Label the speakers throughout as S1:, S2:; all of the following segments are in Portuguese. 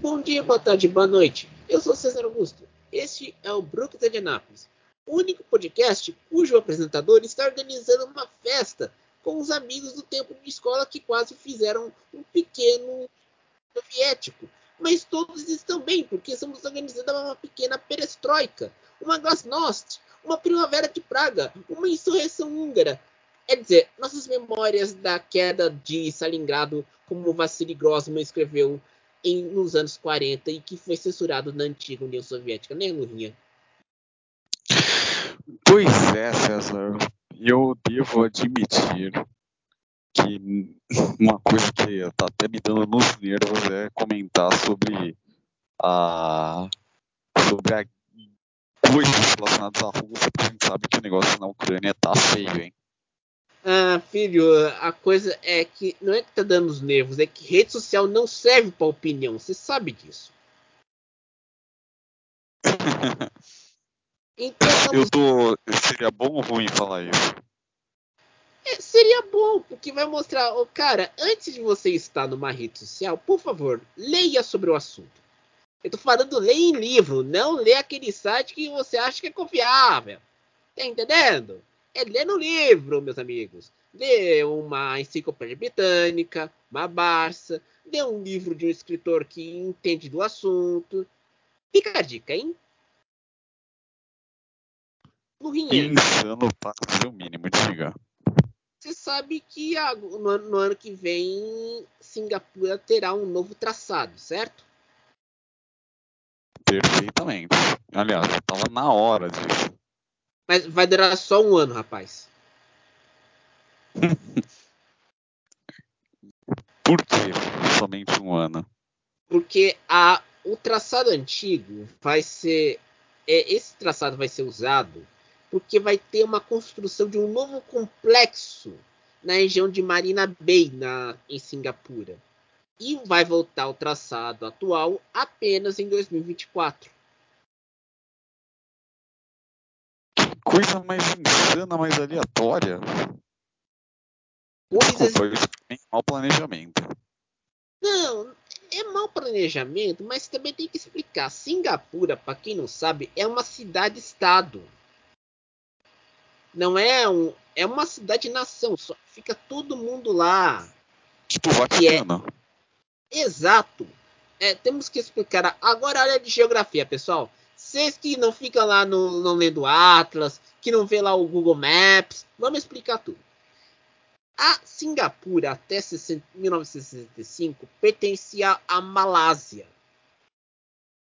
S1: Bom dia, boa tarde, boa noite. Eu sou César Augusto. Este é o Brooklyn de Anápolis, o único podcast cujo apresentador está organizando uma festa com os amigos do tempo de escola que quase fizeram um pequeno soviético. Mas todos estão bem, porque estamos organizando uma pequena perestroika, uma glasnost, uma primavera de Praga, uma insurreição húngara. É dizer, nossas memórias da queda de Stalingrado, como Vassili Grossman escreveu em, nos anos 40 e que foi censurado na antiga União Soviética, né, Lurinha?
S2: Pois é, César. Eu devo admitir que uma coisa que está até me dando nos nervos é comentar sobre a sobre a coisas relacionadas à Rússia, porque a gente sabe que o negócio na Ucrânia tá feio, hein?
S1: Ah, filho, a coisa é que não é que tá dando os nervos, é que rede social não serve para opinião, você sabe disso.
S2: então, Eu tô. Seria bom ou ruim falar isso?
S1: É, seria bom, porque vai mostrar, oh, cara, antes de você estar numa rede social, por favor, leia sobre o assunto. Eu tô falando leia em livro, não lê aquele site que você acha que é confiável. Tá entendendo? É ler no livro, meus amigos. Lê uma enciclopédia britânica, uma Barça, lê um livro de um escritor que entende do assunto. Fica a dica, hein?
S2: Lurinha. Insano para o mínimo, diga.
S1: Você sabe que no ano, no ano que vem Singapura terá um novo traçado, certo?
S2: Perfeitamente. Aliás, estava na hora disso.
S1: Mas vai durar só um ano, rapaz.
S2: Por que somente um ano?
S1: Porque a, o traçado antigo vai ser. É, esse traçado vai ser usado porque vai ter uma construção de um novo complexo na região de Marina Bay, na, em Singapura. E vai voltar ao traçado atual apenas em 2024.
S2: Coisa mais insana, mais aleatória. Desculpa, isso é mau planejamento.
S1: Não, é mau planejamento, mas também tem que explicar. Singapura, para quem não sabe, é uma cidade-estado. Não é um. É uma cidade-nação. Só fica todo mundo lá.
S2: Tipo Vaticano.
S1: É... Exato. É, temos que explicar. Agora, área de geografia, pessoal. Vocês que não ficam lá no, não lendo Atlas, que não vê lá o Google Maps, vamos explicar tudo. A Singapura, até 1965, pertencia à Malásia.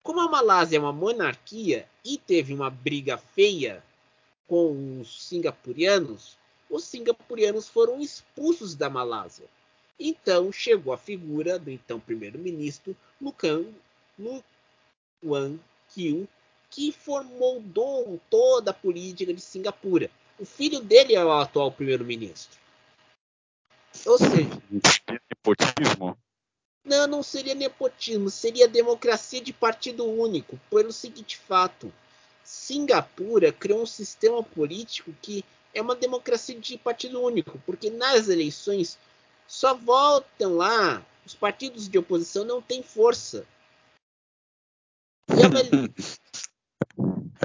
S1: Como a Malásia é uma monarquia e teve uma briga feia com os singapurianos, os singapurianos foram expulsos da Malásia. Então chegou a figura do então primeiro-ministro Lukan Luan Kyu que formou toda a política de Singapura. O filho dele é o atual primeiro-ministro. Ou seja.
S2: Nepotismo?
S1: Não, não seria nepotismo, seria democracia de partido único, pelo seguinte fato. Singapura criou um sistema político que é uma democracia de partido único, porque nas eleições só votam lá os partidos de oposição não têm força. E é uma,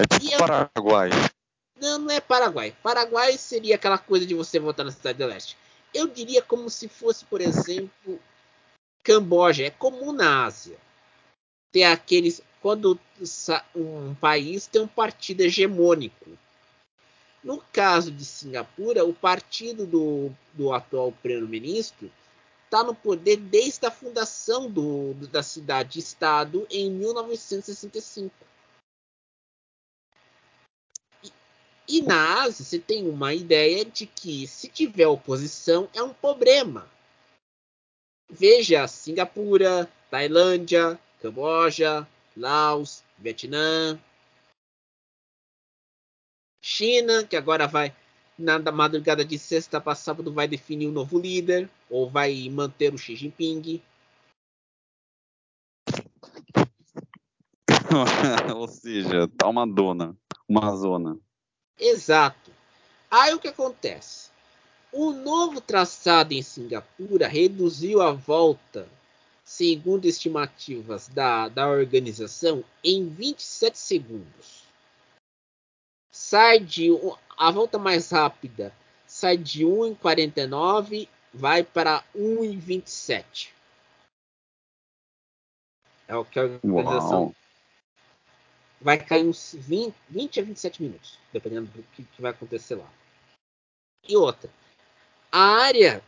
S2: É tipo Paraguai.
S1: Não, não é Paraguai. Paraguai seria aquela coisa de você votar na Cidade do Leste. Eu diria como se fosse, por exemplo, Camboja. É comum na Ásia. Ter aqueles. Quando um país tem um partido hegemônico. No caso de Singapura, o partido do, do atual primeiro-ministro está no poder desde a fundação do, da cidade-estado em 1965. E na Ásia você tem uma ideia de que se tiver oposição é um problema. Veja Singapura, Tailândia, Camboja, Laos, Vietnã, China, que agora vai na madrugada de sexta para sábado vai definir um novo líder ou vai manter o Xi Jinping.
S2: ou seja, tá uma dona, uma zona.
S1: Exato. Aí o que acontece? O novo traçado em Singapura reduziu a volta segundo estimativas da, da organização, em 27 segundos. Sai de a volta mais rápida sai de 1 em 49, vai para 1 em 27. É o que a organização Uau. Vai cair uns 20, 20 a 27 minutos, dependendo do que, que vai acontecer lá. E outra, a área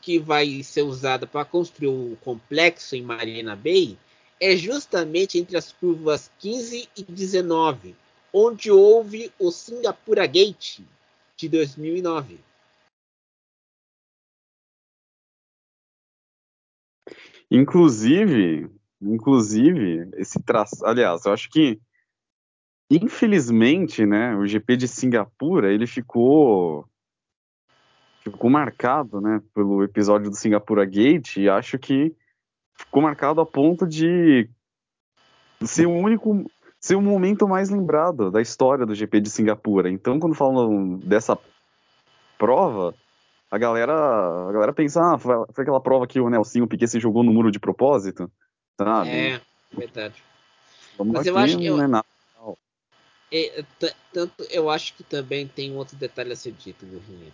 S1: que vai ser usada para construir o complexo em Marina Bay é justamente entre as curvas 15 e 19, onde houve o Singapura Gate de 2009.
S2: Inclusive, inclusive esse traço, aliás, eu acho que infelizmente, né, o GP de Singapura, ele ficou ficou marcado, né, pelo episódio do Singapura Gate e acho que ficou marcado a ponto de ser o único ser o momento mais lembrado da história do GP de Singapura. Então, quando falam dessa prova, a galera, a galera pensa, ah, foi, aquela prova que o Nelson Piquet se jogou no muro de propósito, sabe?
S1: É, verdade.
S2: Vamos Mas eu acho que eu, não é nada.
S1: É, tanto eu acho que também tem outro detalhe a ser dito, Gurrinha.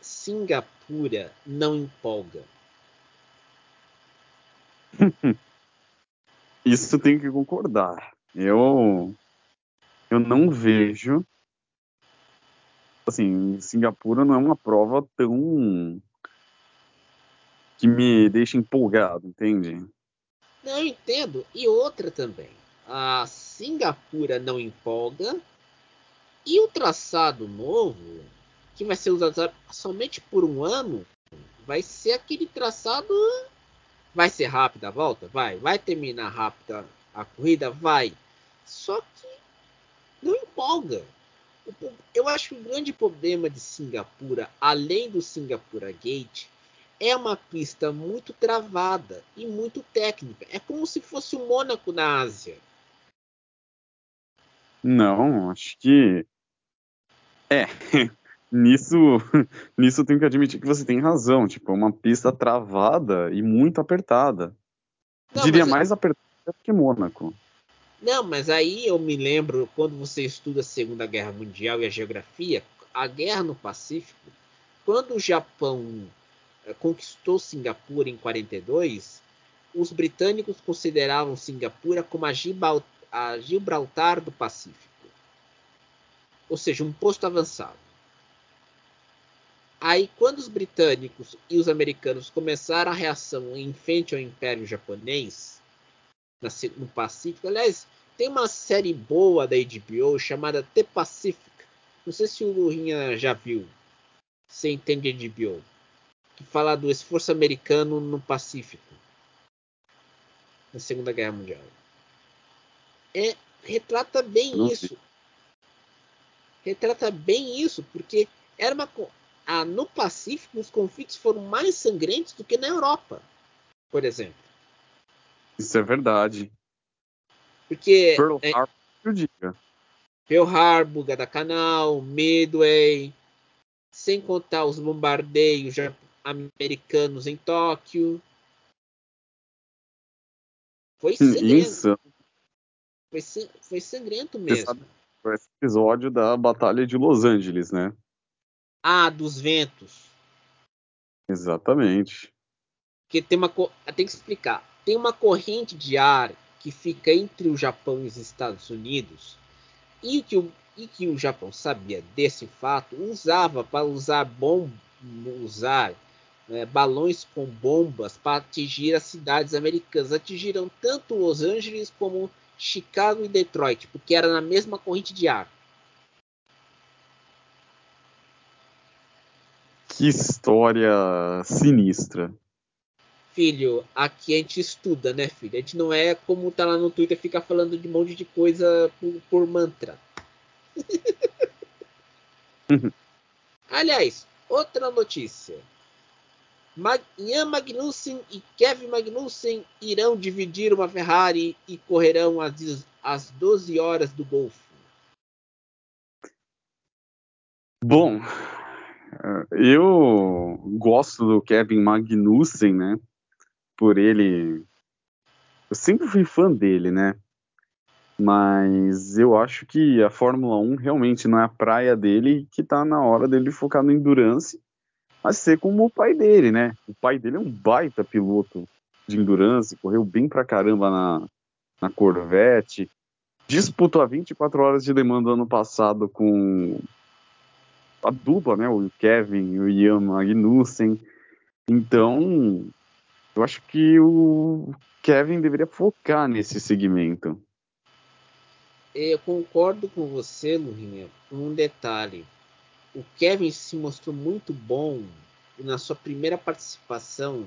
S1: Singapura não empolga.
S2: Isso tem que concordar. Eu eu não vejo assim, Singapura não é uma prova tão que me deixa empolgado, entende?
S1: Eu entendo. E outra também. A Singapura não empolga. E o traçado novo que vai ser usado somente por um ano, vai ser aquele traçado. Vai ser rápida a volta? Vai. Vai terminar rápida a corrida? Vai. Só que não empolga. Eu acho que o grande problema de Singapura, além do Singapura Gate, é uma pista muito travada e muito técnica. É como se fosse o Mônaco na Ásia.
S2: Não, acho que. É. nisso, nisso eu tenho que admitir que você tem razão. Tipo, é uma pista travada e muito apertada. Não, Diria mais apertada que Mônaco.
S1: Não, mas aí eu me lembro quando você estuda a Segunda Guerra Mundial e a geografia, a guerra no Pacífico, quando o Japão conquistou Singapura em 42, os britânicos consideravam Singapura como a, Gibraltar do Pacífico, ou seja, um posto avançado. Aí, quando os britânicos e os americanos começaram a reação em frente ao Império Japonês no Pacífico, aliás, tem uma série boa da HBO chamada The Pacific. Não sei se o Lurinha já viu. Você entende HBO? Que fala do esforço americano no Pacífico na Segunda Guerra Mundial. É, retrata bem isso. Retrata bem isso, porque era uma ah, no Pacífico os conflitos foram mais sangrentos do que na Europa, por exemplo.
S2: Isso é verdade.
S1: Porque
S2: Pearl é, Harbor, eu diga.
S1: Pearl Harbor, Guadalcanal, Midway, sem contar os bombardeios americanos em Tóquio. Foi sangrento. Isso. Foi, foi sangrento mesmo. Sabe,
S2: foi esse episódio da Batalha de Los Angeles, né?
S1: Ah, dos ventos.
S2: Exatamente.
S1: Que tem uma tem que explicar. Tem uma corrente de ar que fica entre o Japão e os Estados Unidos e que o, e que o Japão sabia desse fato usava para usar bom usar né, balões com bombas para atingir as cidades americanas. Atingiram tanto Los Angeles como Chicago e Detroit, porque era na mesma corrente de ar.
S2: Que história sinistra.
S1: Filho, aqui a gente estuda, né, filho? A gente não é como tá lá no Twitter ficar falando de um monte de coisa por, por mantra. Aliás, outra notícia. Ian Magnussen e Kevin Magnussen irão dividir uma Ferrari e correrão às, às 12 horas do Golfo.
S2: Bom, eu gosto do Kevin Magnussen, né? por ele. Eu sempre fui fã dele, né? Mas eu acho que a Fórmula 1 realmente não é a praia dele, que tá na hora dele focar no endurance, a ser como o pai dele, né? O pai dele é um baita piloto de endurance, correu bem pra caramba na, na Corvette, disputou a 24 horas de do ano passado com a dupla, né? O Kevin e o Ian Magnussen. Então, eu acho que o Kevin deveria focar nesse segmento.
S1: Eu concordo com você, Lurinha, um detalhe. O Kevin se mostrou muito bom na sua primeira participação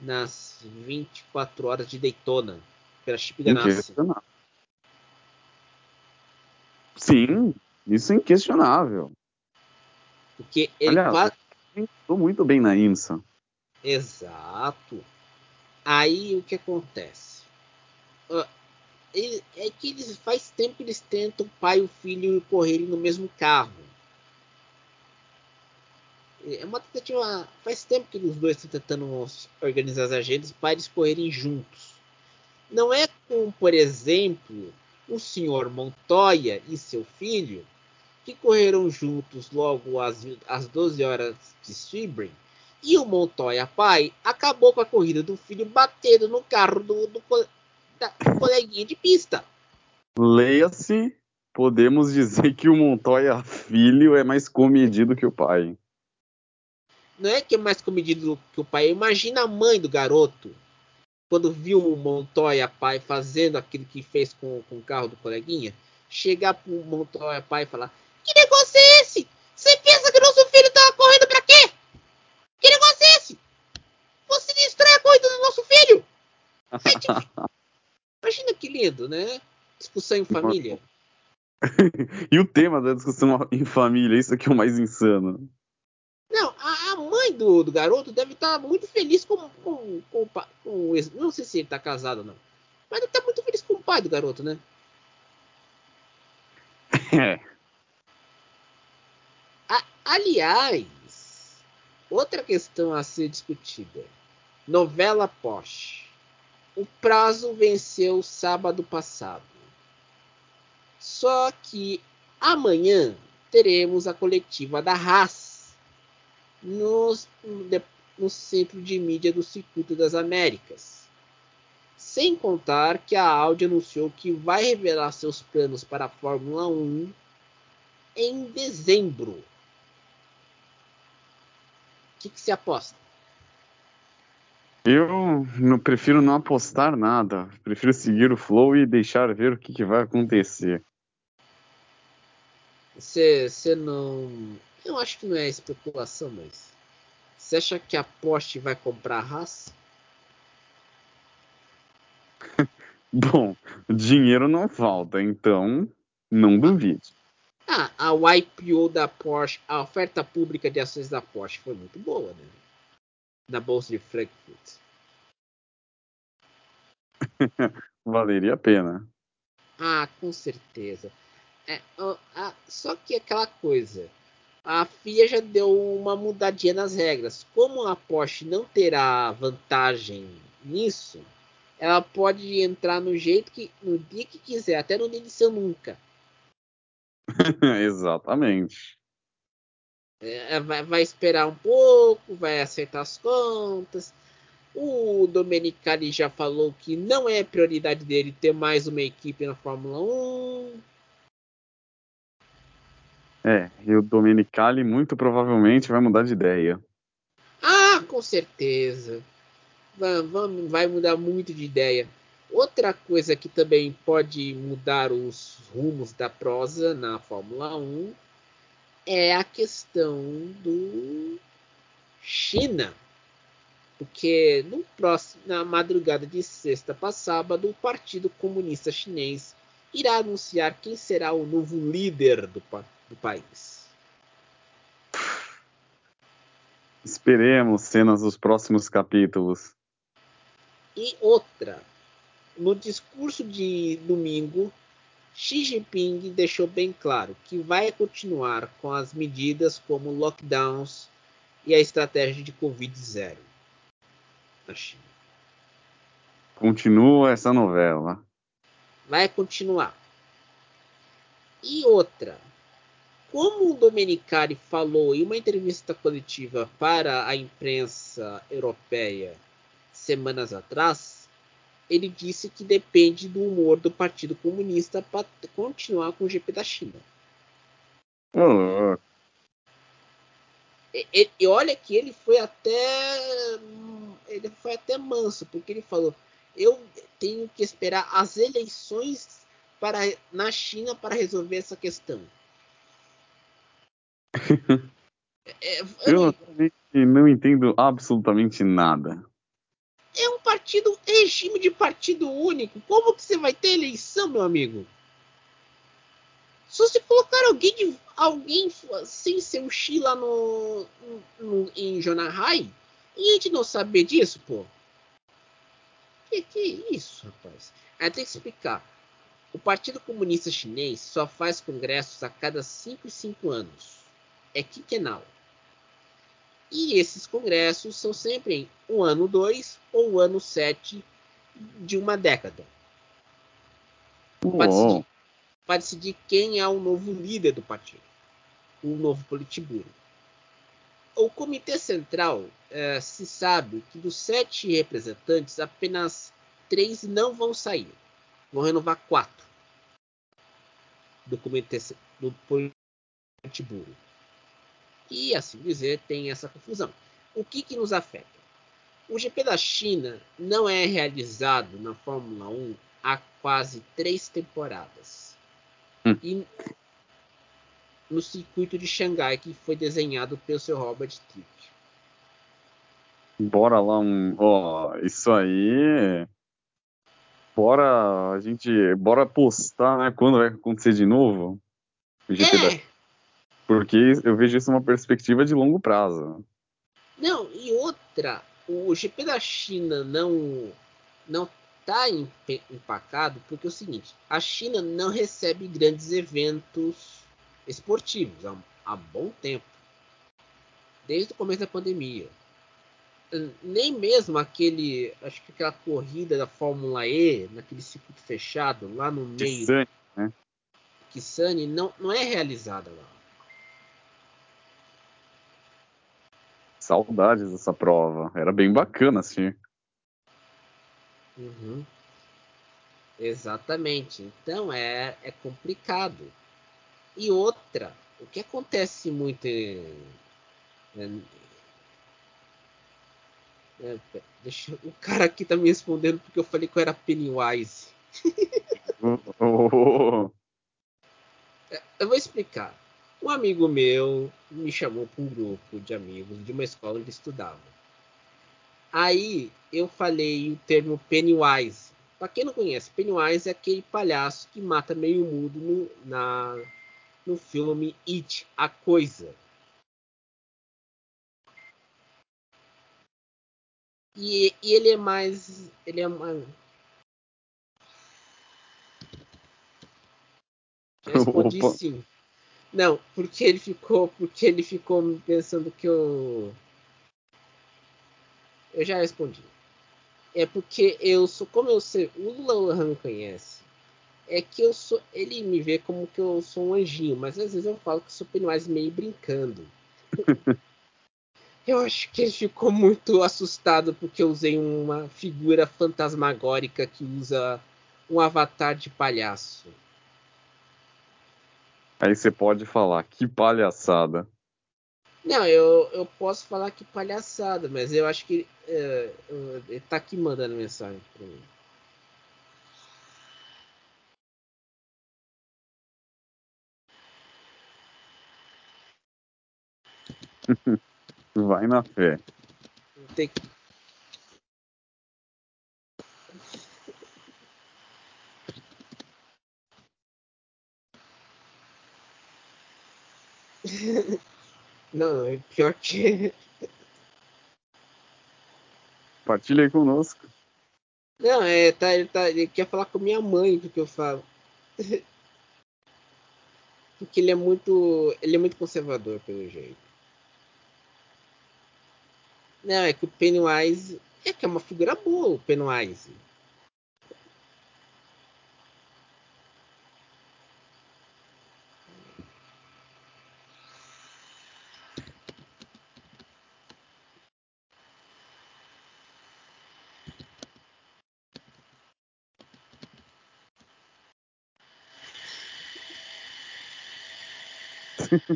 S1: nas 24 horas de Daytona pela Chip Ganassi.
S2: Sim, isso é inquestionável.
S1: Porque ele
S2: Aliás, estou muito bem na IMSA.
S1: Exato. Aí o que acontece? Uh, ele, é que eles faz tempo que eles tentam o pai e o filho correrem no mesmo carro. É uma tentativa. Faz tempo que os dois estão tentando organizar as agendas para eles correrem juntos. Não é como, por exemplo, o senhor Montoya e seu filho, que correram juntos logo às, às 12 horas de Sebring, e o Montoya pai acabou com a corrida do filho batendo no carro do, do, da, do coleguinha de pista.
S2: Leia-se, podemos dizer que o Montoya filho é mais comedido que o pai.
S1: Não é que é mais comedido que o pai. Imagina a mãe do garoto quando viu o Montoya pai fazendo aquilo que fez com, com o carro do coleguinha, chegar pro Montoya pai e falar: Que negócio é esse? Você pensa que nosso filho tava correndo pra quê? Que negócio é esse? Você destrói a corrida do nosso filho? Imagina que lindo, né? Discussão em família.
S2: e o tema da discussão em família, isso aqui é o mais insano.
S1: Do, do, garoto deve estar tá muito feliz com, com, com, com, Não sei se ele está casado ou não. Mas estar tá muito feliz com o pai do garoto, né?
S2: É.
S1: A, aliás, outra questão a ser discutida. Novela Porsche. O prazo venceu sábado passado. Só que amanhã teremos a coletiva da Haas no, no Centro de Mídia do Circuito das Américas. Sem contar que a Audi anunciou que vai revelar seus planos para a Fórmula 1 em dezembro. O que, que se aposta?
S2: Eu não, prefiro não apostar nada. Prefiro seguir o flow e deixar ver o que, que vai acontecer.
S1: Você não eu acho que não é especulação, mas. Você acha que a Porsche vai comprar a Haas?
S2: Bom, dinheiro não falta, então não duvide.
S1: Ah, a IPO da Porsche, a oferta pública de ações da Porsche foi muito boa, né? Na bolsa de Frankfurt.
S2: Valeria a pena.
S1: Ah, com certeza. É, uh, só que aquela coisa a FIA já deu uma mudadinha nas regras. Como a Porsche não terá vantagem nisso, ela pode entrar no jeito que no dia que quiser, até no dia de seu nunca.
S2: Exatamente.
S1: É, vai, vai, esperar um pouco, vai acertar as contas. O Domenicali já falou que não é prioridade dele ter mais uma equipe na Fórmula 1.
S2: É, e o Domenicali muito provavelmente vai mudar de ideia.
S1: Ah, com certeza. Vai, vai mudar muito de ideia. Outra coisa que também pode mudar os rumos da prosa na Fórmula 1 é a questão do China. Porque no próximo, na madrugada de sexta para sábado, o Partido Comunista Chinês irá anunciar quem será o novo líder do, do país.
S2: Esperemos cenas dos próximos capítulos.
S1: E outra, no discurso de domingo, Xi Jinping deixou bem claro que vai continuar com as medidas como lockdowns e a estratégia de Covid-0 na China.
S2: Continua essa novela.
S1: Vai continuar. E outra, como o Domenicali falou em uma entrevista coletiva para a imprensa europeia semanas atrás, ele disse que depende do humor do Partido Comunista para continuar com o GP da China.
S2: Oh.
S1: E, e, olha que ele foi até ele foi até manso, porque ele falou: eu tenho que esperar as eleições para na China para resolver essa questão.
S2: É, eu, eu não entendo absolutamente nada.
S1: É um partido, regime de partido único. Como que você vai ter eleição, meu amigo? Se você colocar alguém de, alguém sem ser o Xi lá no, no, em Jonahai, e a gente não saber disso, pô. Que que é isso, rapaz? Aí tem que explicar. O Partido Comunista Chinês só faz congressos a cada 5 e 5 anos. É quinquenal. E esses congressos são sempre em o ano 2 ou o ano 7 de uma década. Para decidir, decidir, quem é o novo líder do partido, o novo Politburo. O Comitê Central é, se sabe que dos sete representantes, apenas três não vão sair. Vão renovar quatro do Comitê do Politburo e, assim dizer, tem essa confusão. O que, que nos afeta? O GP da China não é realizado na Fórmula 1 há quase três temporadas. Hum. E no circuito de Xangai, que foi desenhado pelo seu Robert Trick.
S2: Bora lá um. Ó, oh, isso aí. Bora a gente. Bora postar, né? Quando vai acontecer de novo?
S1: O GP é. da
S2: porque eu vejo isso uma perspectiva de longo prazo.
S1: Não, e outra, o GP da China não não está empacado porque é o seguinte, a China não recebe grandes eventos esportivos há, há bom tempo. Desde o começo da pandemia. Nem mesmo aquele, acho que aquela corrida da Fórmula E, naquele circuito fechado, lá no meio. Kissane, né? Kissane não, não é realizada lá.
S2: Saudades dessa prova. Era bem bacana, assim.
S1: Uhum. Exatamente. Então é, é complicado. E outra, o que acontece muito. É, deixa, o cara aqui tá me respondendo porque eu falei que eu era Pennywise. oh. eu vou explicar. Um amigo meu me chamou para um grupo de amigos de uma escola onde estudava. Aí eu falei o termo Pennywise. Para quem não conhece, Pennywise é aquele palhaço que mata meio mudo no, na, no filme It, a Coisa. E, e ele é mais. Ele é mais. respondi Opa. sim. Não, porque ele ficou, porque ele ficou pensando que eu eu já respondi. É porque eu sou como eu sei, o Lula me conhece. É que eu sou, ele me vê como que eu sou um anjinho, mas às vezes eu falo que sou Pennywise meio brincando. eu acho que ele ficou muito assustado porque eu usei uma figura fantasmagórica que usa um avatar de palhaço.
S2: Aí você pode falar, que palhaçada.
S1: Não, eu, eu posso falar que palhaçada, mas eu acho que é, ele tá aqui mandando mensagem pra mim.
S2: Vai na fé.
S1: Tem que Não, é pior que.
S2: Partilha aí conosco.
S1: Não, é, tá, ele, tá, ele quer falar com minha mãe do que eu falo. Porque ele é muito. Ele é muito conservador pelo jeito. Não, é que o Pennywise. É que é uma figura boa o Pennywise.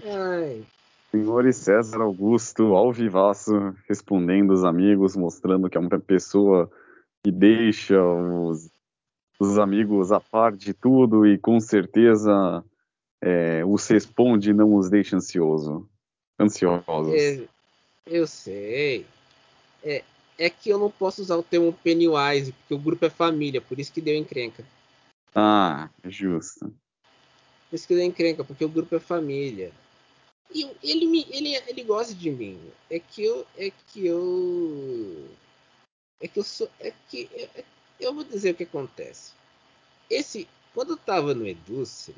S2: Ai. Senhor César Augusto, ao vivaço, respondendo os amigos, mostrando que é uma pessoa que deixa os, os amigos a par de tudo e com certeza é, os responde e não os deixa ansioso, ansiosos.
S1: É, eu sei. É, é que eu não posso usar o termo Pennywise, porque o grupo é família, por isso que deu encrenca.
S2: Ah, justo.
S1: Por isso que deu encrenca, porque o grupo é família. E ele, me, ele, ele gosta de mim. É que eu. É que eu. É que eu sou. É que. É, eu vou dizer o que acontece. Esse. Quando eu tava no Educe,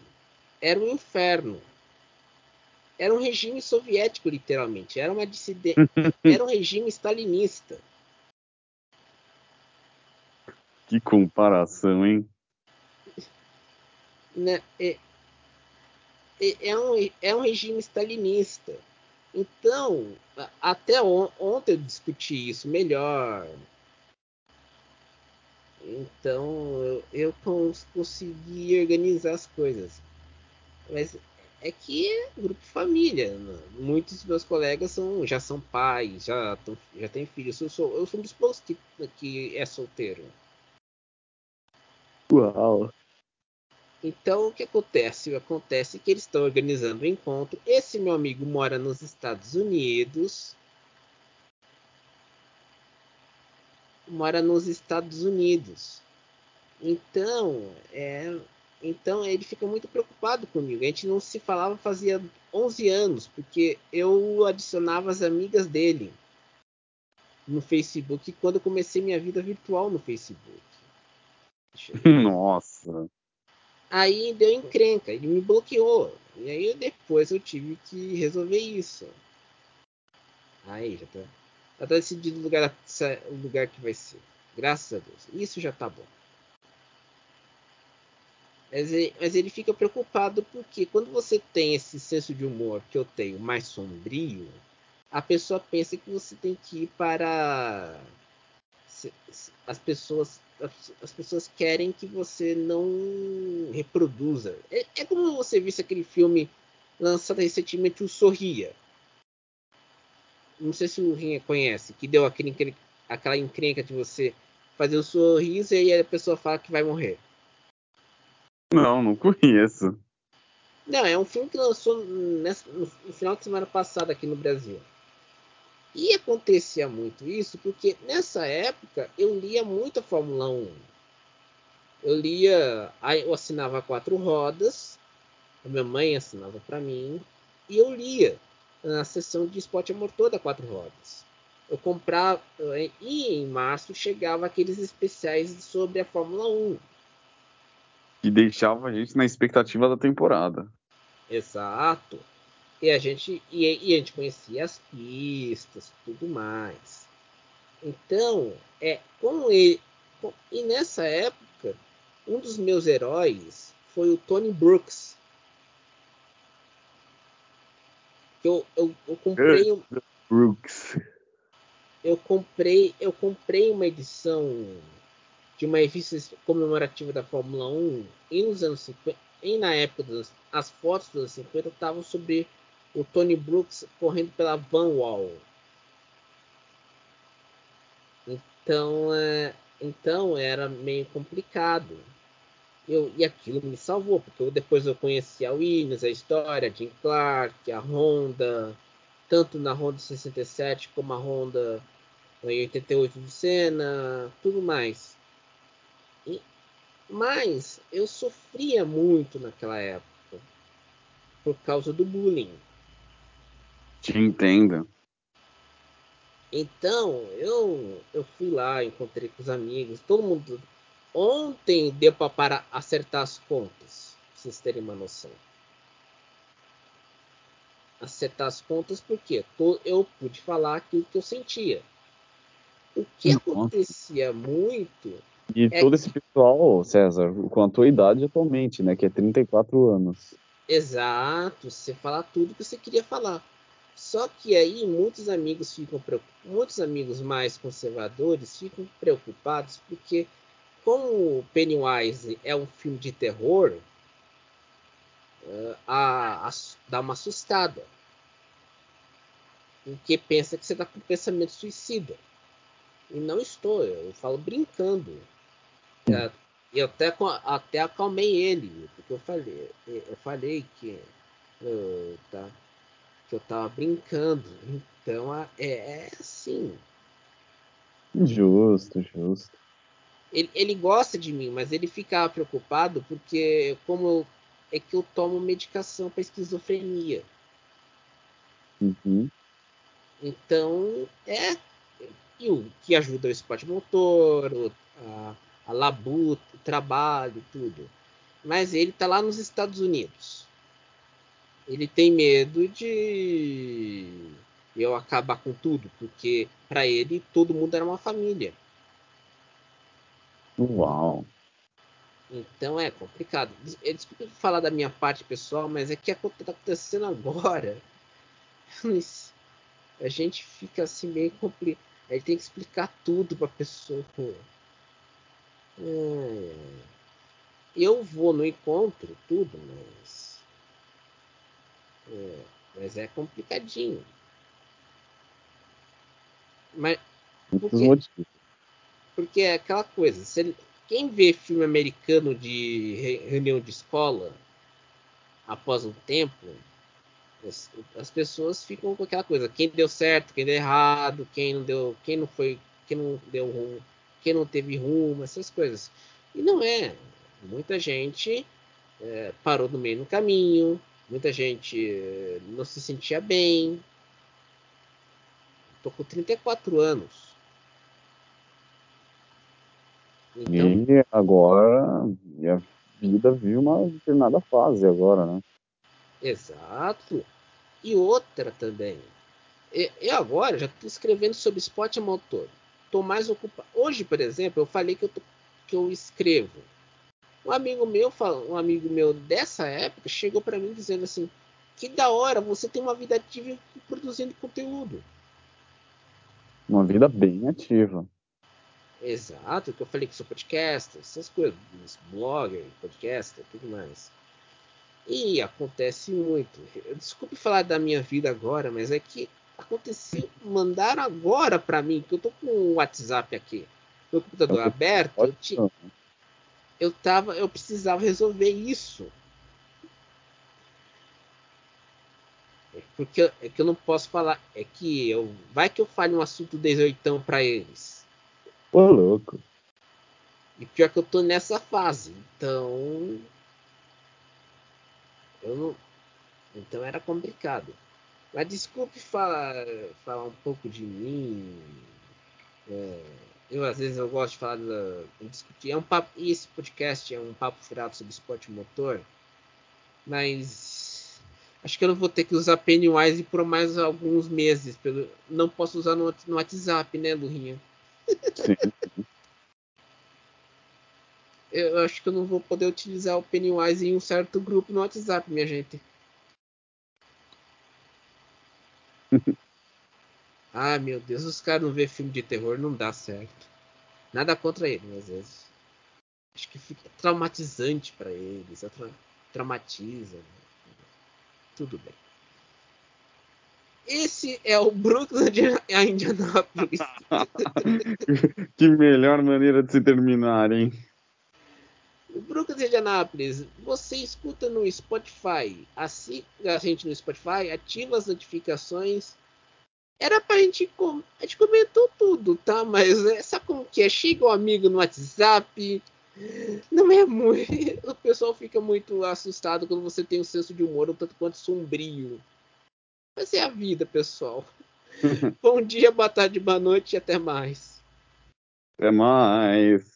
S1: era um inferno. Era um regime soviético, literalmente. Era uma dissidência. era um regime stalinista.
S2: Que comparação, hein?
S1: Né, é, é, é, um, é um regime stalinista. Então, até on, ontem eu discuti isso melhor. Então, eu, eu consegui organizar as coisas. Mas é que é grupo família. Né? Muitos dos meus colegas são, já são pais, já, já têm filhos. Eu sou, eu sou um dos poucos que, que é solteiro.
S2: Uau!
S1: Então, o que acontece? Acontece que eles estão organizando um encontro. Esse meu amigo mora nos Estados Unidos. Mora nos Estados Unidos. Então, é, então ele fica muito preocupado comigo. A gente não se falava fazia 11 anos, porque eu adicionava as amigas dele no Facebook quando eu comecei minha vida virtual no Facebook.
S2: Nossa.
S1: Aí deu encrenca, ele me bloqueou. E aí depois eu tive que resolver isso. Aí já tá, já tá decidido o lugar, o lugar que vai ser. Graças a Deus. Isso já tá bom. Mas ele, mas ele fica preocupado porque quando você tem esse senso de humor que eu tenho mais sombrio, a pessoa pensa que você tem que ir para as pessoas as pessoas querem que você não reproduza. É, é como você visse aquele filme lançado recentemente, o Sorria. Não sei se o Rinha conhece, que deu aquele, aquela encrenca de você fazer o um sorriso e aí a pessoa fala que vai morrer.
S2: Não, não conheço.
S1: Não, é um filme que lançou nessa, no final de semana passada aqui no Brasil. E acontecia muito isso porque nessa época eu lia muito a Fórmula 1. Eu lia, eu assinava quatro rodas, a minha mãe assinava para mim, e eu lia na sessão de esporte a motor da quatro rodas. Eu comprava, e em março chegava aqueles especiais sobre a Fórmula 1.
S2: E deixava a gente na expectativa da temporada.
S1: Exato. E a gente, e, e a gente conhecia as pistas, tudo mais. Então, é com ele. Com, e nessa época, um dos meus heróis foi o Tony Brooks. Eu, eu, eu comprei um,
S2: Brooks.
S1: Eu comprei, eu comprei uma edição de uma revista comemorativa da Fórmula 1 e nos anos 50, e na época as fotos dos anos 50 estavam sobre o Tony Brooks correndo pela Van Wall. Então, é, então era meio complicado. Eu, e aquilo me salvou, porque eu, depois eu conheci a Williams, a história, a Jim Clark, a Honda, tanto na Honda 67 como a Honda em 88 do Senna, tudo mais. E, mas eu sofria muito naquela época por causa do bullying.
S2: Te entendo.
S1: Então, eu, eu fui lá, encontrei com os amigos, todo mundo. Ontem deu para acertar as contas, pra vocês terem uma noção. Acertar as contas porque eu pude falar aquilo que eu sentia. O que Nossa. acontecia muito.
S2: E é todo esse pessoal, César, com a tua idade atualmente, né? Que é 34 anos.
S1: Exato, você falar tudo que você queria falar. Só que aí muitos amigos ficam muitos amigos mais conservadores ficam preocupados porque como Pennywise é um filme de terror, uh, a, a, dá uma assustada. Porque pensa que você está com pensamento suicida. E não estou, eu falo brincando. É, eu até, até acalmei ele, porque eu falei, eu falei que, uh, tá, que eu tava brincando. Então é, é assim.
S3: Justo, justo.
S1: Ele, ele gosta de mim, mas ele fica preocupado porque como eu, é que eu tomo medicação para esquizofrenia.
S3: Uhum.
S1: Então é e o que ajuda o esporte motor, a, a labuta, o trabalho, tudo. Mas ele está lá nos Estados Unidos. Ele tem medo de eu acabar com tudo, porque para ele todo mundo era uma família.
S3: Uau.
S1: Então é complicado. É, desculpa falar da minha parte pessoal, mas é que está acontecendo agora. A gente fica assim meio complicado. Ele tem que explicar tudo para a pessoa. É. Eu vou no encontro, tudo, mas. É, mas é complicadinho. Mas. Por quê? Porque é aquela coisa. Se, quem vê filme americano de reunião de escola após um tempo, as, as, pessoas ficam com aquela coisa, quem deu certo, quem deu errado, quem não deu, quem não foi, quem não deu rumo, quem não teve rumo, essas coisas. E não é. Muita gente é, parou no meio do caminho, muita gente não se sentia bem. Tô com 34 anos.
S3: Então, e agora a vida viu uma determinada fase agora, né?
S1: Exato. E outra também. Eu agora já estou escrevendo sobre esporte motor. Estou mais ocupado. Hoje, por exemplo, eu falei que eu, tô, que eu escrevo. Um amigo meu, um amigo meu dessa época, chegou para mim dizendo assim: que da hora, você tem uma vida ativa produzindo conteúdo.
S3: Uma vida bem ativa.
S1: Exato, que eu falei que sou podcaster, essas coisas, blogger, podcaster, tudo mais. E acontece muito. Desculpe falar da minha vida agora, mas é que aconteceu, mandaram agora para mim, que eu tô com o WhatsApp aqui, meu computador eu aberto, eu, eu tava, eu precisava resolver isso. É porque é que eu não posso falar, é que eu vai que eu fale um assunto 18 para eles.
S3: Ô, louco.
S1: E pior que eu tô nessa fase. Então. Eu não. Então era complicado. Mas desculpe falar, falar um pouco de mim. É, eu às vezes eu gosto de falar da, discutir. É um papo, esse podcast é um papo furado sobre esporte motor. Mas acho que eu não vou ter que usar Pennywise por mais alguns meses. Pelo, não posso usar no, no WhatsApp, né, Lurinha? Sim. Eu acho que eu não vou poder utilizar o Pennywise em um certo grupo no WhatsApp, minha gente. ah, meu Deus, os caras não vê filme de terror, não dá certo. Nada contra ele, mas às vezes. Acho que fica traumatizante para eles. Tra traumatiza. Tudo bem. Esse é o Brooklyn de Indianápolis.
S3: que melhor maneira de se terminar, hein?
S1: O Brooklyn de Indianápolis, você escuta no Spotify. Assim, a gente no Spotify, ativa as notificações. Era pra gente. A gente comentou tudo, tá? Mas é, sabe como que é? Chega um amigo no WhatsApp. Não é muito. O pessoal fica muito assustado quando você tem um senso de humor um tanto quanto sombrio. Mas é a vida, pessoal. Bom dia, boa tarde, boa noite e até mais.
S3: Até mais.